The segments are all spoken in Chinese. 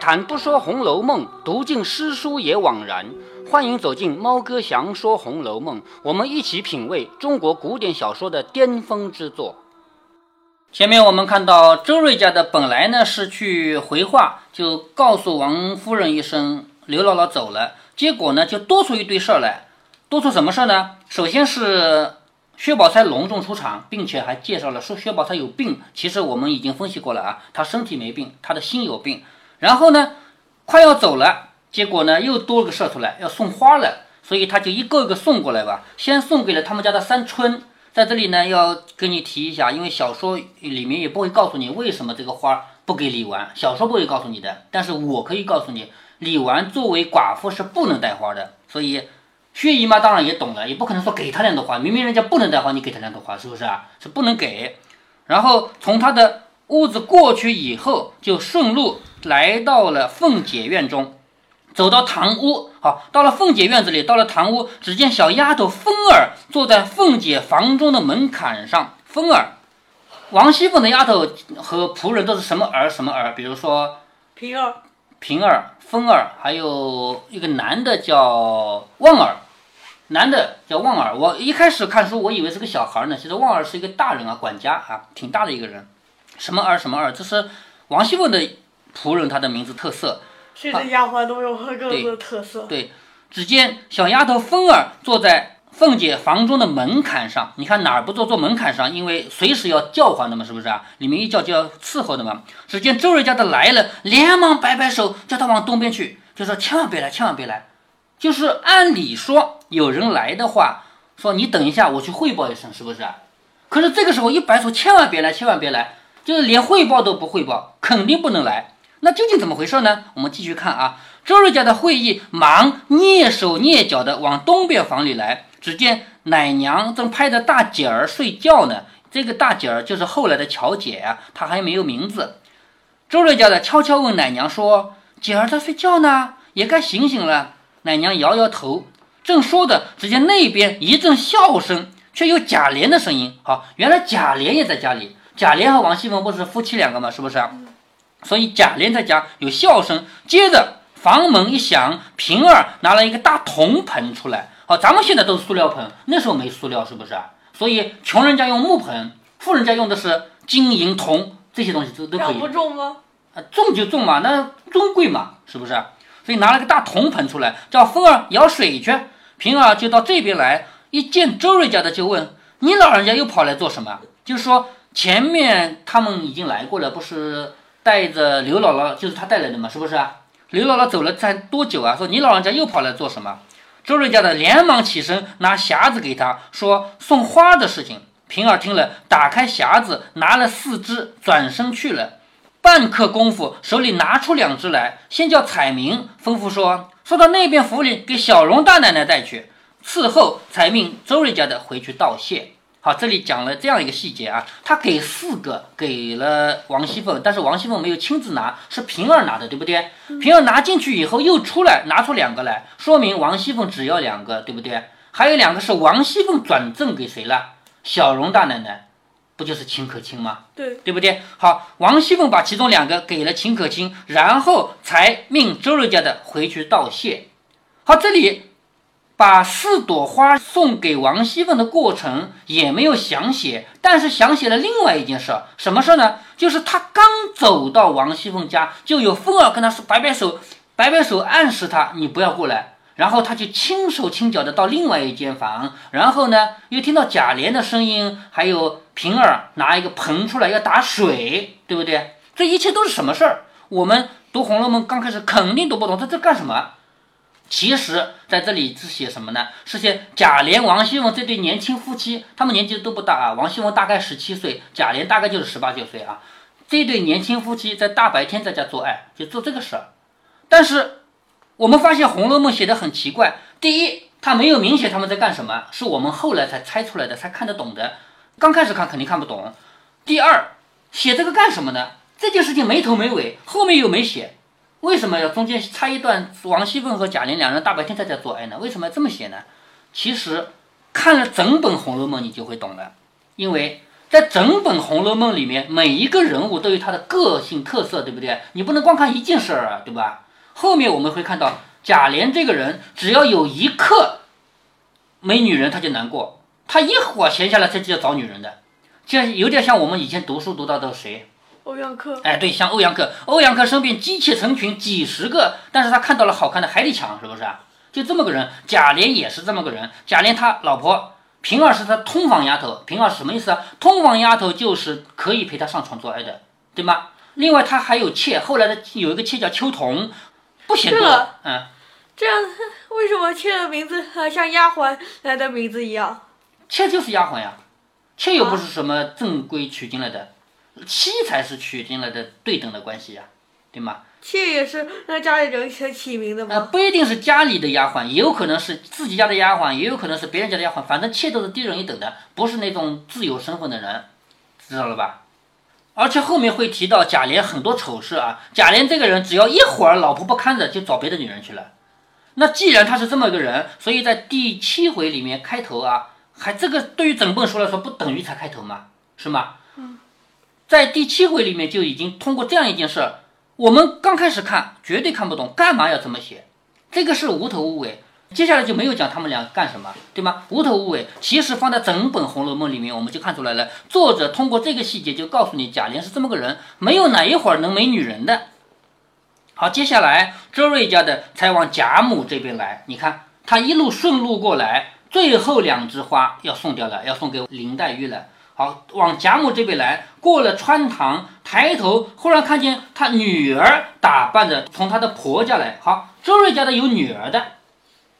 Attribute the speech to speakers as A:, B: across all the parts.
A: 谈不说《红楼梦》，读尽诗书也枉然。欢迎走进猫哥祥说《红楼梦》，我们一起品味中国古典小说的巅峰之作。前面我们看到周瑞家的本来呢是去回话，就告诉王夫人一声刘姥姥走了，结果呢就多出一堆事儿来。多出什么事儿呢？首先是薛宝钗隆重出场，并且还介绍了说薛宝钗有病。其实我们已经分析过了啊，她身体没病，她的心有病。然后呢，快要走了，结果呢又多了个事儿出来，要送花了，所以他就一个一个送过来吧。先送给了他们家的三春，在这里呢要跟你提一下，因为小说里面也不会告诉你为什么这个花不给李纨，小说不会告诉你的。但是我可以告诉你，李纨作为寡妇是不能带花的，所以薛姨妈当然也懂了，也不可能说给她两朵花，明明人家不能带花，你给她两朵花是不是啊？是不能给。然后从他的屋子过去以后，就顺路。来到了凤姐院中，走到堂屋，好，到了凤姐院子里，到了堂屋，只见小丫头风儿坐在凤姐房中的门槛上。风儿，王熙凤的丫头和仆人都是什么儿什么儿？比如说
B: 平儿、
A: 平儿、风儿，还有一个男的叫旺儿，男的叫旺儿。我一开始看书，我以为是个小孩呢，其实旺儿是一个大人啊，管家啊，挺大的一个人。什么儿什么儿？这是王熙凤的。仆人他的名字特色，
B: 谁的丫鬟都有各自的特色。
A: 对，只见小丫头凤儿坐在凤姐房中的门槛上，你看哪儿不坐？坐门槛上，因为随时要叫唤的嘛，是不是啊？里面一叫就要伺候的嘛。只见周瑞家的来了，连忙摆摆手，叫他往东边去，就说千万别来，千万别来。就是按理说有人来的话，说你等一下，我去汇报一声，是不是啊？可是这个时候一摆手，千万别来，千万别来，就是连汇报都不汇报，肯定不能来。那究竟怎么回事呢？我们继续看啊，周瑞家的会议忙蹑手蹑脚的往东边房里来，只见奶娘正拍着大姐儿睡觉呢。这个大姐儿就是后来的巧姐啊，她还没有名字。周瑞家的悄悄问奶娘说：“姐儿在睡觉呢，也该醒醒了。”奶娘摇摇头，正说着，只见那边一阵笑声，却有贾琏的声音。好，原来贾琏也在家里。贾琏和王熙凤不是夫妻两个嘛？是不是？所以贾琏在家有笑声，接着房门一响，平儿拿了一个大铜盆出来。好，咱们现在都是塑料盆，那时候没塑料，是不是？所以穷人家用木盆，富人家用的是金银铜这些东西都都可以。
B: 不重吗？
A: 啊，重就重嘛，那尊贵嘛，是不是？所以拿了个大铜盆出来，叫凤儿舀水去。平儿就到这边来，一见周瑞家的就问：“你老人家又跑来做什么？”就是说前面他们已经来过了，不是？带着刘姥姥就是他带来的嘛，是不是啊？刘姥姥走了才多久啊？说你老人家又跑来做什么？周瑞家的连忙起身拿匣子给他说送花的事情。平儿听了，打开匣子拿了四只，转身去了。半刻功夫，手里拿出两只来，先叫彩明，吩咐说说到那边府里给小荣大奶奶带去，伺候才命周瑞家的回去道谢。好，这里讲了这样一个细节啊，他给四个给了王熙凤，但是王熙凤没有亲自拿，是平儿拿的，对不对？平儿拿进去以后又出来拿出两个来，说明王熙凤只要两个，对不对？还有两个是王熙凤转赠给谁了？小荣大奶奶，不就是秦可卿吗？
B: 对，
A: 对不对？好，王熙凤把其中两个给了秦可卿，然后才命周瑞家的回去道谢。好，这里。把四朵花送给王熙凤的过程也没有详写，但是详写了另外一件事，什么事呢？就是他刚走到王熙凤家，就有凤儿跟他说摆摆手，摆摆手暗示他你不要过来，然后他就轻手轻脚的到另外一间房，然后呢又听到贾琏的声音，还有平儿拿一个盆出来要打水，对不对？这一切都是什么事儿？我们读《红楼梦》刚开始肯定读不懂，他在干什么？其实在这里是写什么呢？是写贾琏、王熙凤这对年轻夫妻，他们年纪都不大啊。王熙凤大概十七岁，贾琏大概就是十八九岁啊。这对年轻夫妻在大白天在家做爱，就做这个事儿。但是我们发现《红楼梦》写的很奇怪。第一，他没有明写他们在干什么，是我们后来才猜出来的，才看得懂的。刚开始看肯定看不懂。第二，写这个干什么呢？这件事情没头没尾，后面又没写。为什么要中间插一段王熙凤和贾琏两人大白天在家做爱呢？为什么要这么写呢？其实看了整本《红楼梦》，你就会懂了。因为在整本《红楼梦》里面，每一个人物都有他的个性特色，对不对？你不能光看一件事儿啊，对吧？后面我们会看到贾琏这个人，只要有一刻没女人，他就难过。他一会儿闲下来，他就要找女人的，就有点像我们以前读书读到的谁？
B: 欧阳克。
A: 哎，对，像欧阳克。欧阳克身边姬妾成群，几十个，但是他看到了好看的还得抢，是不是啊？就这么个人。贾琏也是这么个人。贾琏他老婆平儿是他通房丫头，平儿是什么意思啊？通房丫头就是可以陪他上床做爱的，对吗？另外他还有妾，后来的有一个妾叫秋桐，不嫌多，嗯。
B: 这样，为什么妾的名字像丫鬟来的名字一样？
A: 妾就是丫鬟呀，妾又不是什么正规娶进来的，妻才是娶进来的对等的关系呀，对吗？
B: 妾也是那家里人先起名的吗？
A: 呃，不一定是家里的丫鬟，也有可能是自己家的丫鬟，也有可能是别人家的丫鬟，反正妾都是低人一等的，不是那种自有身份的人，知道了吧？而且后面会提到贾琏很多丑事啊，贾琏这个人只要一会儿老婆不看着，就找别的女人去了。那既然他是这么一个人，所以在第七回里面开头啊。还这个对于整本书来说，不等于才开头吗？是吗？在第七回里面就已经通过这样一件事，我们刚开始看绝对看不懂，干嘛要这么写？这个是无头无尾，接下来就没有讲他们俩干什么，对吗？无头无尾，其实放在整本《红楼梦》里面，我们就看出来了。作者通过这个细节就告诉你，贾琏是这么个人，没有哪一会儿能没女人的。好，接下来周瑞家的才往贾母这边来，你看他一路顺路过来。最后两枝花要送掉了，要送给林黛玉了。好，往贾母这边来，过了穿堂，抬头忽然看见他女儿打扮着从他的婆家来。好，周瑞家的有女儿的，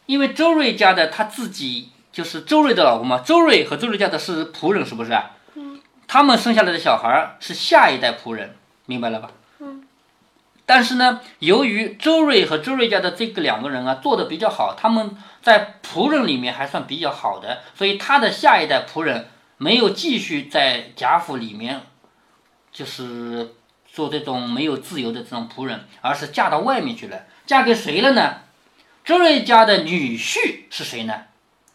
A: 因为周瑞家的他自己就是周瑞的老公嘛。周瑞和周瑞家的是仆人，是不是？
B: 嗯。
A: 他们生下来的小孩是下一代仆人，明白了吧？
B: 嗯。
A: 但是呢，由于周瑞和周瑞家的这个两个人啊做的比较好，他们。在仆人里面还算比较好的，所以他的下一代仆人没有继续在贾府里面，就是做这种没有自由的这种仆人，而是嫁到外面去了。嫁给谁了呢？周瑞家的女婿是谁呢？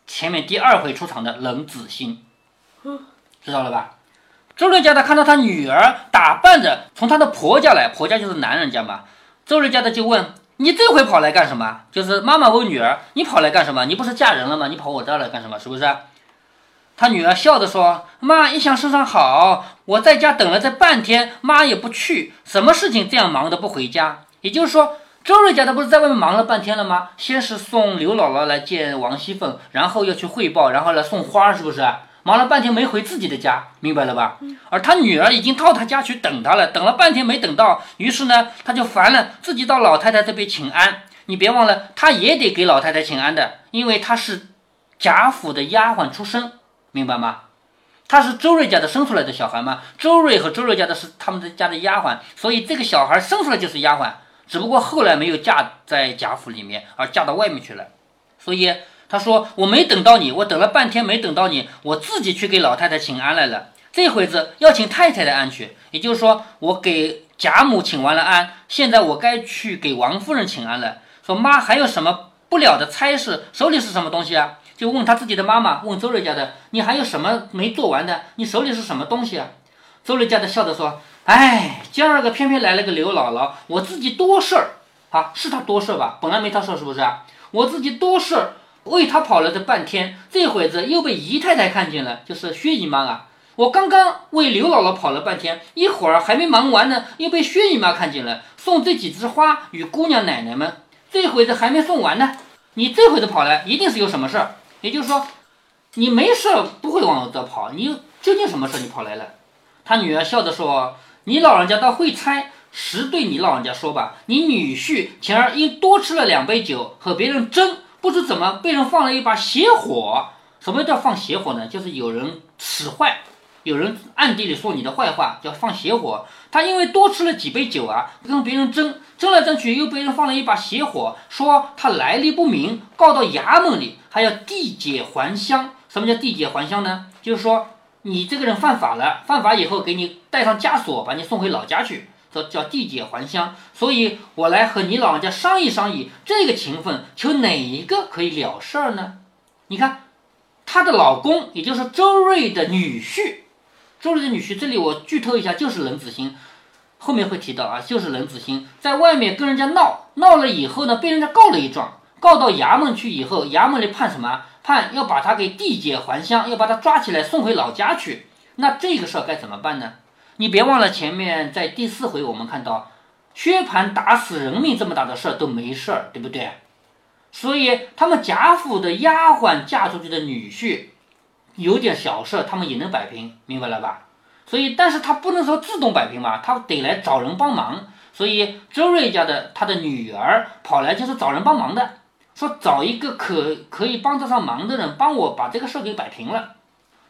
A: 前面第二回出场的冷子兴，知道了吧？周瑞家的看到他女儿打扮着从他的婆家来，婆家就是男人家嘛。周瑞家的就问。你这回跑来干什么？就是妈妈问女儿：“你跑来干什么？你不是嫁人了吗？你跑我这儿来干什么？是不是？”他女儿笑着说：“妈一向身上好，我在家等了这半天，妈也不去，什么事情这样忙的不回家？也就是说，周瑞家他不是在外面忙了半天了吗？先是送刘姥姥来见王熙凤，然后又去汇报，然后来送花，是不是？”忙了半天没回自己的家，明白了吧？而他女儿已经到他家去等他了，等了半天没等到，于是呢，他就烦了，自己到老太太这边请安。你别忘了，他也得给老太太请安的，因为他是贾府的丫鬟出身，明白吗？他是周瑞家的生出来的小孩吗？周瑞和周瑞家的是他们的家的丫鬟，所以这个小孩生出来就是丫鬟，只不过后来没有嫁在贾府里面，而嫁到外面去了，所以。他说：“我没等到你，我等了半天没等到你，我自己去给老太太请安来了。这会子要请太太的安去，也就是说，我给贾母请完了安，现在我该去给王夫人请安了。说妈还有什么不了的差事？手里是什么东西啊？就问他自己的妈妈，问周瑞家的，你还有什么没做完的？你手里是什么东西啊？”周瑞家的笑着说：“哎，今儿个偏偏来了个刘姥姥，我自己多事儿啊，是他多事儿吧？本来没他事儿，是不是啊？我自己多事儿。”为他跑了这半天，这会子又被姨太太看见了，就是薛姨妈啊！我刚刚为刘姥姥跑了半天，一会儿还没忙完呢，又被薛姨妈看见了，送这几枝花与姑娘奶奶们。这会子还没送完呢，你这会子跑来，一定是有什么事儿。也就是说，你没事不会往我这跑，你究竟什么事你跑来了？他女儿笑着说：“你老人家倒会猜，实对你老人家说吧，你女婿前儿因多吃了两杯酒，和别人争。”不知怎么被人放了一把邪火。什么叫放邪火呢？就是有人使坏，有人暗地里说你的坏话，叫放邪火。他因为多吃了几杯酒啊，跟别人争，争来争去，又被人放了一把邪火，说他来历不明，告到衙门里，还要递解还乡。什么叫递解还乡呢？就是说你这个人犯法了，犯法以后给你带上枷锁，把你送回老家去。这叫递解还乡，所以我来和你老人家商议商议，这个情分求哪一个可以了事儿呢？你看，她的老公也就是周瑞的女婿，周瑞的女婿，这里我剧透一下，就是冷子兴，后面会提到啊，就是冷子兴在外面跟人家闹，闹了以后呢，被人家告了一状，告到衙门去以后，衙门里判什么？判要把他给递解还乡，要把他抓起来送回老家去。那这个事儿该怎么办呢？你别忘了前面在第四回我们看到，薛蟠打死人命这么大的事儿都没事儿，对不对？所以他们贾府的丫鬟嫁出去的女婿。有点小事儿，他们也能摆平，明白了吧？所以，但是他不能说自动摆平嘛，他得来找人帮忙。所以，周瑞家的他的女儿跑来就是找人帮忙的，说找一个可可以帮得上忙的人，帮我把这个事儿给摆平了。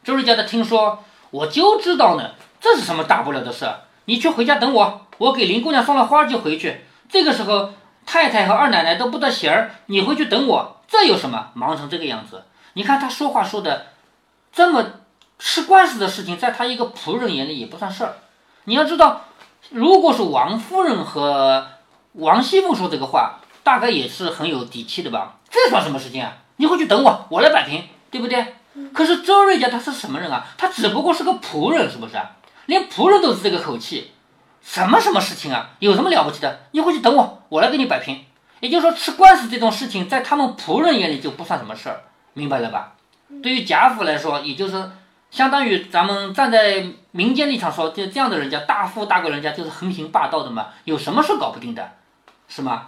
A: 周瑞家的听说，我就知道呢，这是什么大不了的事儿？你去回家等我，我给林姑娘送了花就回去。这个时候，太太和二奶奶都不得闲儿，你回去等我，这有什么？忙成这个样子，你看他说话说的。这么吃官司的事情，在他一个仆人眼里也不算事儿。你要知道，如果是王夫人和王熙凤说这个话，大概也是很有底气的吧？这算什么事情啊？你回去等我，我来摆平，对不对？可是周瑞家他是什么人啊？他只不过是个仆人，是不是？连仆人都是这个口气，什么什么事情啊？有什么了不起的？你回去等我，我来给你摆平。也就是说，吃官司这种事情，在他们仆人眼里就不算什么事儿，明白了吧？对于贾府来说，也就是相当于咱们站在民间立场说，就这样的人家大富大贵人家就是横行霸道的嘛，有什么事搞不定的，是吗？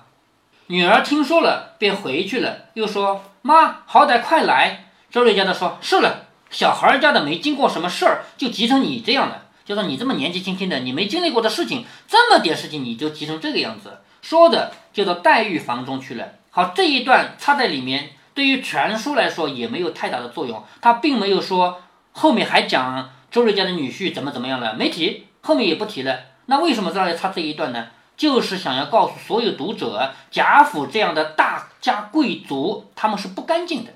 A: 女儿听说了，便回去了，又说：“妈，好歹快来。”周瑞家的说：“是了，小孩家的没经过什么事儿，就急成你这样了。就说你这么年纪轻轻的，你没经历过的事情，这么点事情你就急成这个样子。”说的就到黛玉房中去了。好，这一段插在里面。对于全书来说也没有太大的作用，他并没有说后面还讲周瑞家的女婿怎么怎么样了，没提，后面也不提了。那为什么这儿要插这一段呢？就是想要告诉所有读者，贾府这样的大家贵族他们是不干净的，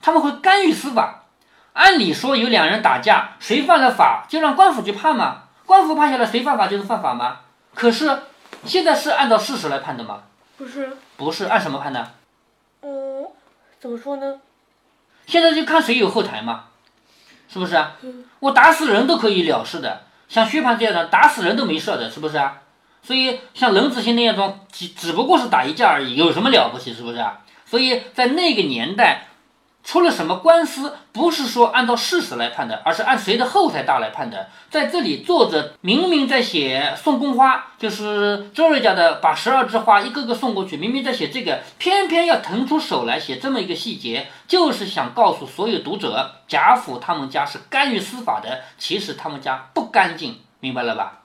A: 他们会干预司法。按理说有两人打架，谁犯了法就让官府去判嘛，官府判下来谁犯法就是犯法吗？可是现在是按照事实来判的吗？
B: 不是，
A: 不是按什么判的？
B: 怎么说呢？
A: 现在就看谁有后台嘛，是不是啊？我打死人都可以了事的，像薛蟠这样的打死人都没事的，是不是啊？所以像冷子兴那样种，只只不过是打一架而已，有什么了不起？是不是啊？所以在那个年代。出了什么官司，不是说按照事实来判的，而是按谁的后台大来判的。在这里，作者明明在写送宫花，就是周瑞家的把十二枝花一个个送过去，明明在写这个，偏偏要腾出手来写这么一个细节，就是想告诉所有读者，贾府他们家是干预司法的，其实他们家不干净，明白了吧？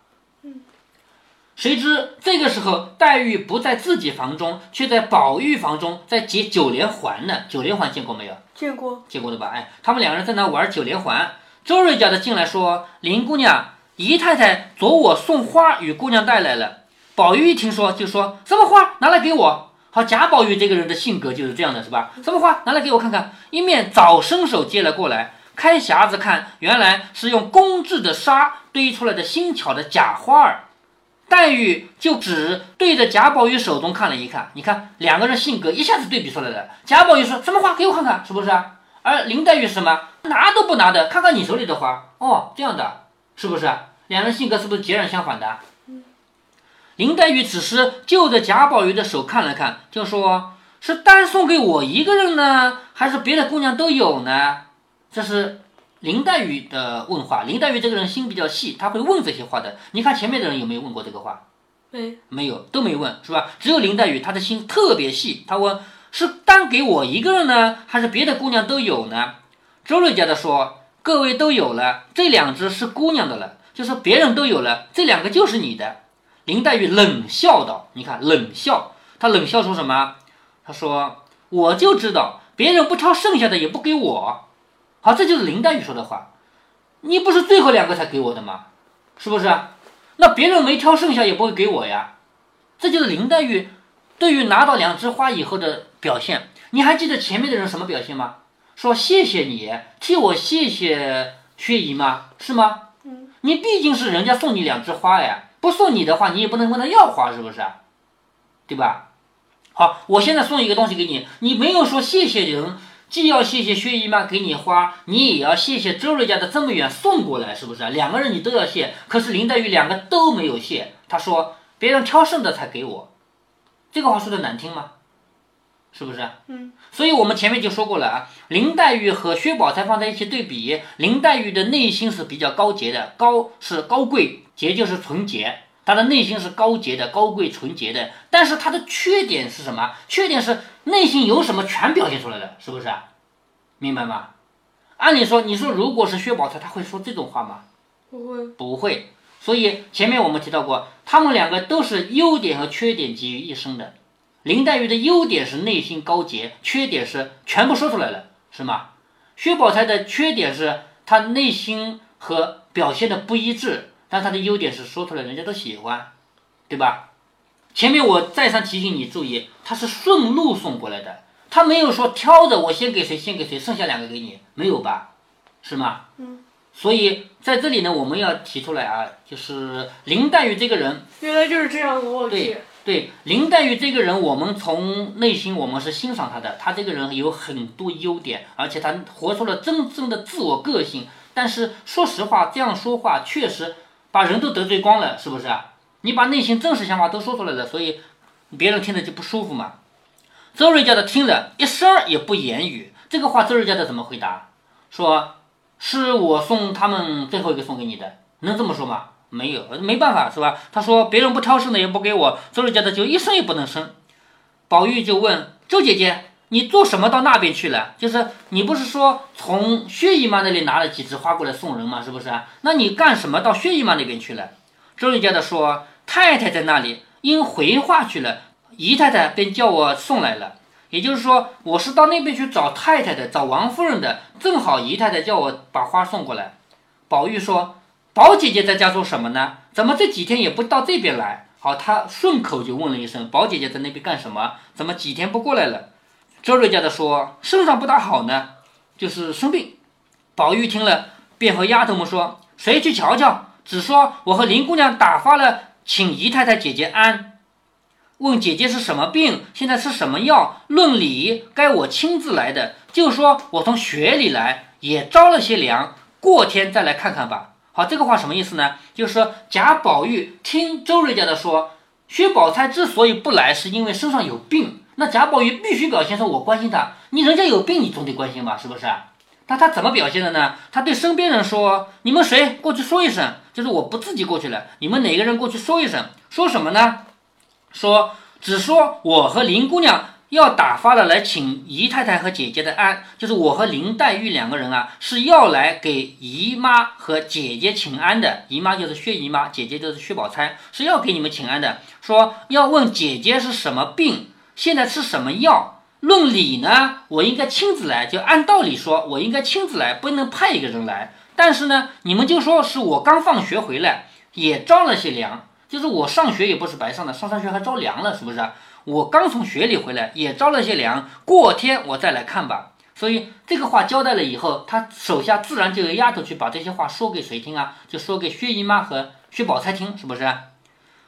A: 谁知这个时候，黛玉不在自己房中，却在宝玉房中在解九连环呢。九连环见过没有？
B: 见过，
A: 见过的吧？哎，他们两个人在那玩九连环。周瑞家的进来说：“林姑娘，姨太太昨我送花与姑娘带来了。”宝玉一听说，就说：“什么花？拿来给我。”好，贾宝玉这个人的性格就是这样的，是吧？什么花？拿来给我看看。一面早伸手接了过来，开匣子看，原来是用工制的纱堆出来的新巧的假花儿。黛玉就只对着贾宝玉手中看了一看，你看两个人性格一下子对比出来了。贾宝玉说什么花给我看看，是不是？而林黛玉是什么拿都不拿的，看看你手里的花哦，这样的，是不是？两人性格是不是截然相反的？林黛玉只是就着贾宝玉的手看了看，就说是单送给我一个人呢，还是别的姑娘都有呢？这是。林黛玉的问话，林黛玉这个人心比较细，他会问这些话的。你看前面的人有没有问过这个话？
B: 没，
A: 没有，都没问，是吧？只有林黛玉，她的心特别细。她问：是单给我一个人呢，还是别的姑娘都有呢？周瑞家的说：各位都有了，这两只是姑娘的了，就是别人都有了，这两个就是你的。林黛玉冷笑道：你看，冷笑，她冷笑说什么？她说：我就知道，别人不挑剩下的也不给我。好，这就是林黛玉说的话。你不是最后两个才给我的吗？是不是？那别人没挑剩下也不会给我呀。这就是林黛玉对于拿到两枝花以后的表现。你还记得前面的人什么表现吗？说谢谢你替我谢谢薛姨吗？是吗？
B: 嗯。
A: 你毕竟是人家送你两枝花呀，不送你的话，你也不能问他要花，是不是？对吧？好，我现在送一个东西给你，你没有说谢谢人。既要谢谢薛姨妈给你花，你也要谢谢周瑞家的这么远送过来，是不是？两个人你都要谢。可是林黛玉两个都没有谢，她说别人挑剩的才给我，这个话说的难听吗？是不是？
B: 嗯。
A: 所以我们前面就说过了啊，林黛玉和薛宝钗放在一起对比，林黛玉的内心是比较高洁的，高是高贵，洁就是纯洁。她的内心是高洁的、高贵、纯洁的，但是他的缺点是什么？缺点是内心有什么全表现出来了，是不是？明白吗？按理说，你说如果是薛宝钗，他会说这种话吗？
B: 不会，
A: 不会。所以前面我们提到过，他们两个都是优点和缺点集于一身的。林黛玉的优点是内心高洁，缺点是全部说出来了，是吗？薛宝钗的缺点是她内心和表现的不一致。但他的优点是说出来人家都喜欢，对吧？前面我再三提醒你注意，他是顺路送过来的，他没有说挑着我先给谁先给谁，剩下两个给你，没有吧？是吗？
B: 嗯。
A: 所以在这里呢，我们要提出来啊，就是林黛玉这个人，
B: 原来就是这样子，我
A: 对对，林黛玉这个人，我们从内心我们是欣赏她的，她这个人有很多优点，而且她活出了真正的自我个性。但是说实话，这样说话确实。把人都得罪光了，是不是啊？你把内心真实想法都说出来了，所以别人听着就不舒服嘛。周瑞家的听着一声也不言语，这个话周瑞家的怎么回答？说是我送他们最后一个送给你的，能这么说吗？没有，没办法，是吧？他说别人不挑剩的也不给我，周瑞家的就一声也不能声。宝玉就问周姐姐。你做什么到那边去了？就是你不是说从薛姨妈那里拿了几枝花过来送人吗？是不是？那你干什么到薛姨妈那边去了？周瑞家的说太太在那里，因回话去了，姨太太便叫我送来了。也就是说，我是到那边去找太太的，找王夫人的，正好姨太太叫我把花送过来。宝玉说：“宝姐姐在家做什么呢？怎么这几天也不到这边来？”好，他顺口就问了一声：“宝姐姐在那边干什么？怎么几天不过来了？”周瑞家的说身上不大好呢，就是生病。宝玉听了，便和丫头们说：“谁去瞧瞧？”只说我和林姑娘打发了，请姨太太姐姐安。问姐姐是什么病，现在吃什么药？论理该我亲自来的，就说我从雪里来，也着了些凉，过天再来看看吧。好，这个话什么意思呢？就是说贾宝玉听周瑞家的说，薛宝钗之所以不来，是因为身上有病。那贾宝玉必须表现说：“我关心他，你人家有病，你总得关心吧，是不是？”那他怎么表现的呢？他对身边人说：“你们谁过去说一声，就是我不自己过去了，你们哪个人过去说一声？说什么呢？说只说我和林姑娘要打发了来请姨太太和姐姐的安，就是我和林黛玉两个人啊，是要来给姨妈和姐姐请安的。姨妈就是薛姨妈，姐姐就是薛宝钗，是要给你们请安的。说要问姐姐是什么病。”现在吃什么药？论理呢，我应该亲自来。就按道理说，我应该亲自来，不能派一个人来。但是呢，你们就说是我刚放学回来，也着了些凉。就是我上学也不是白上的，上上学还着凉了，是不是？我刚从学里回来，也着了些凉。过天我再来看吧。所以这个话交代了以后，他手下自然就有丫头去把这些话说给谁听啊？就说给薛姨妈和薛宝钗听，是不是？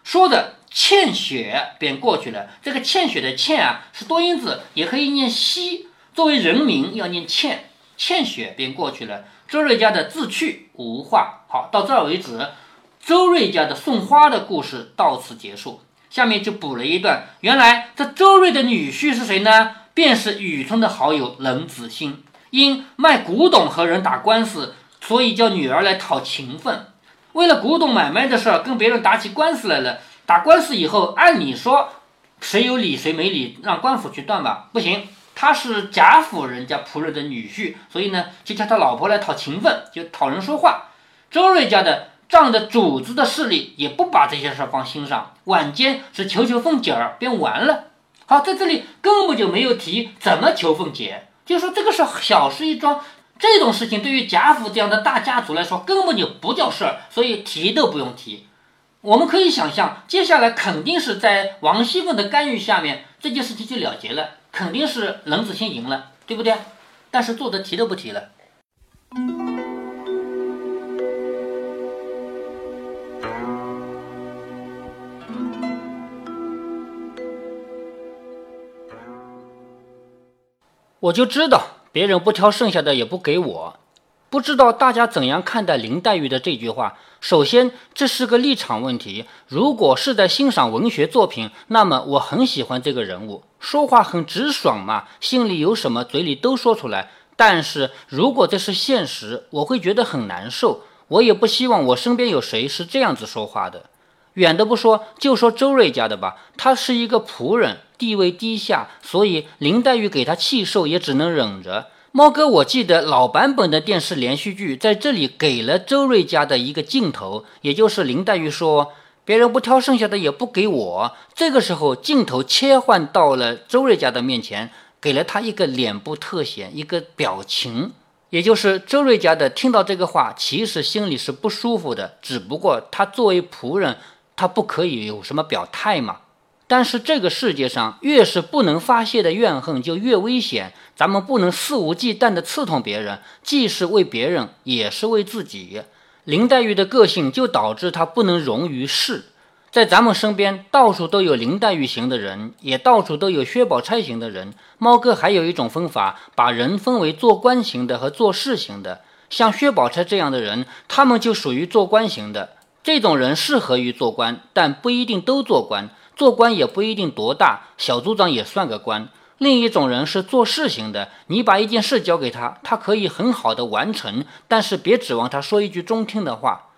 A: 说的。欠血便过去了。这个欠血的欠啊，是多音字，也可以念西。作为人名要念欠。欠血便过去了。周瑞家的自去无话。好，到这儿为止。周瑞家的送花的故事到此结束。下面就补了一段。原来这周瑞的女婿是谁呢？便是雨村的好友冷子兴。因卖古董和人打官司，所以叫女儿来讨情分。为了古董买卖的事儿，跟别人打起官司来了。打官司以后，按理说谁有理谁没理，让官府去断吧。不行，他是贾府人家仆人的女婿，所以呢，就叫他老婆来讨情分，就讨人说话。周瑞家的仗着主子的势力，也不把这些事放心上。晚间是求求凤姐儿，便完了。好，在这里根本就没有提怎么求凤姐，就说这个是小事一桩。这种事情对于贾府这样的大家族来说，根本就不叫事儿，所以提都不用提。我们可以想象，接下来肯定是在王熙凤的干预下面，这件事情就了结了，肯定是冷子兴赢了，对不对？但是作者提都不提了。我就知道别人不挑剩下的也不给我。不知道大家怎样看待林黛玉的这句话？首先，这是个立场问题。如果是在欣赏文学作品，那么我很喜欢这个人物，说话很直爽嘛，心里有什么嘴里都说出来。但是如果这是现实，我会觉得很难受。我也不希望我身边有谁是这样子说话的。远的不说，就说周瑞家的吧，他是一个仆人，地位低下，所以林黛玉给他气受，也只能忍着。猫哥，我记得老版本的电视连续剧在这里给了周瑞家的一个镜头，也就是林黛玉说：“别人不挑剩下的也不给我。”这个时候镜头切换到了周瑞家的面前，给了他一个脸部特写，一个表情，也就是周瑞家的听到这个话，其实心里是不舒服的，只不过他作为仆人，他不可以有什么表态嘛。但是这个世界上，越是不能发泄的怨恨，就越危险。咱们不能肆无忌惮地刺痛别人，既是为别人，也是为自己。林黛玉的个性就导致她不能容于世。在咱们身边，到处都有林黛玉型的人，也到处都有薛宝钗型的人。猫哥还有一种分法，把人分为做官型的和做事型的。像薛宝钗这样的人，他们就属于做官型的。这种人适合于做官，但不一定都做官。做官也不一定多大，小组长也算个官。另一种人是做事型的，你把一件事交给他，他可以很好的完成，但是别指望他说一句中听的话。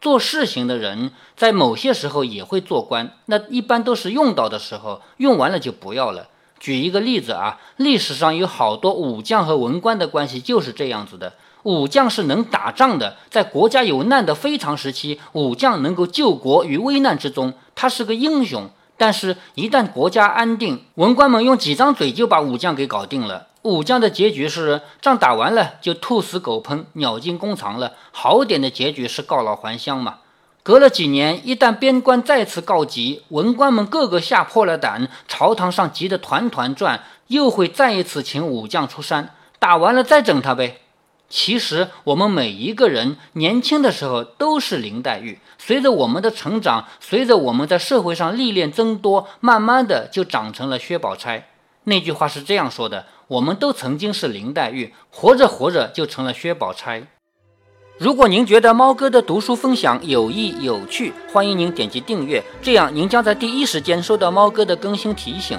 A: 做事型的人在某些时候也会做官，那一般都是用到的时候，用完了就不要了。举一个例子啊，历史上有好多武将和文官的关系就是这样子的。武将是能打仗的，在国家有难的非常时期，武将能够救国于危难之中，他是个英雄。但是，一旦国家安定，文官们用几张嘴就把武将给搞定了。武将的结局是仗打完了就兔死狗烹，鸟尽弓藏了。好点的结局是告老还乡嘛。隔了几年，一旦边关再次告急，文官们个个吓破了胆，朝堂上急得团团转，又会再一次请武将出山，打完了再整他呗。其实我们每一个人年轻的时候都是林黛玉，随着我们的成长，随着我们在社会上历练增多，慢慢的就长成了薛宝钗。那句话是这样说的：我们都曾经是林黛玉，活着活着就成了薛宝钗。如果您觉得猫哥的读书分享有益有趣，欢迎您点击订阅，这样您将在第一时间收到猫哥的更新提醒。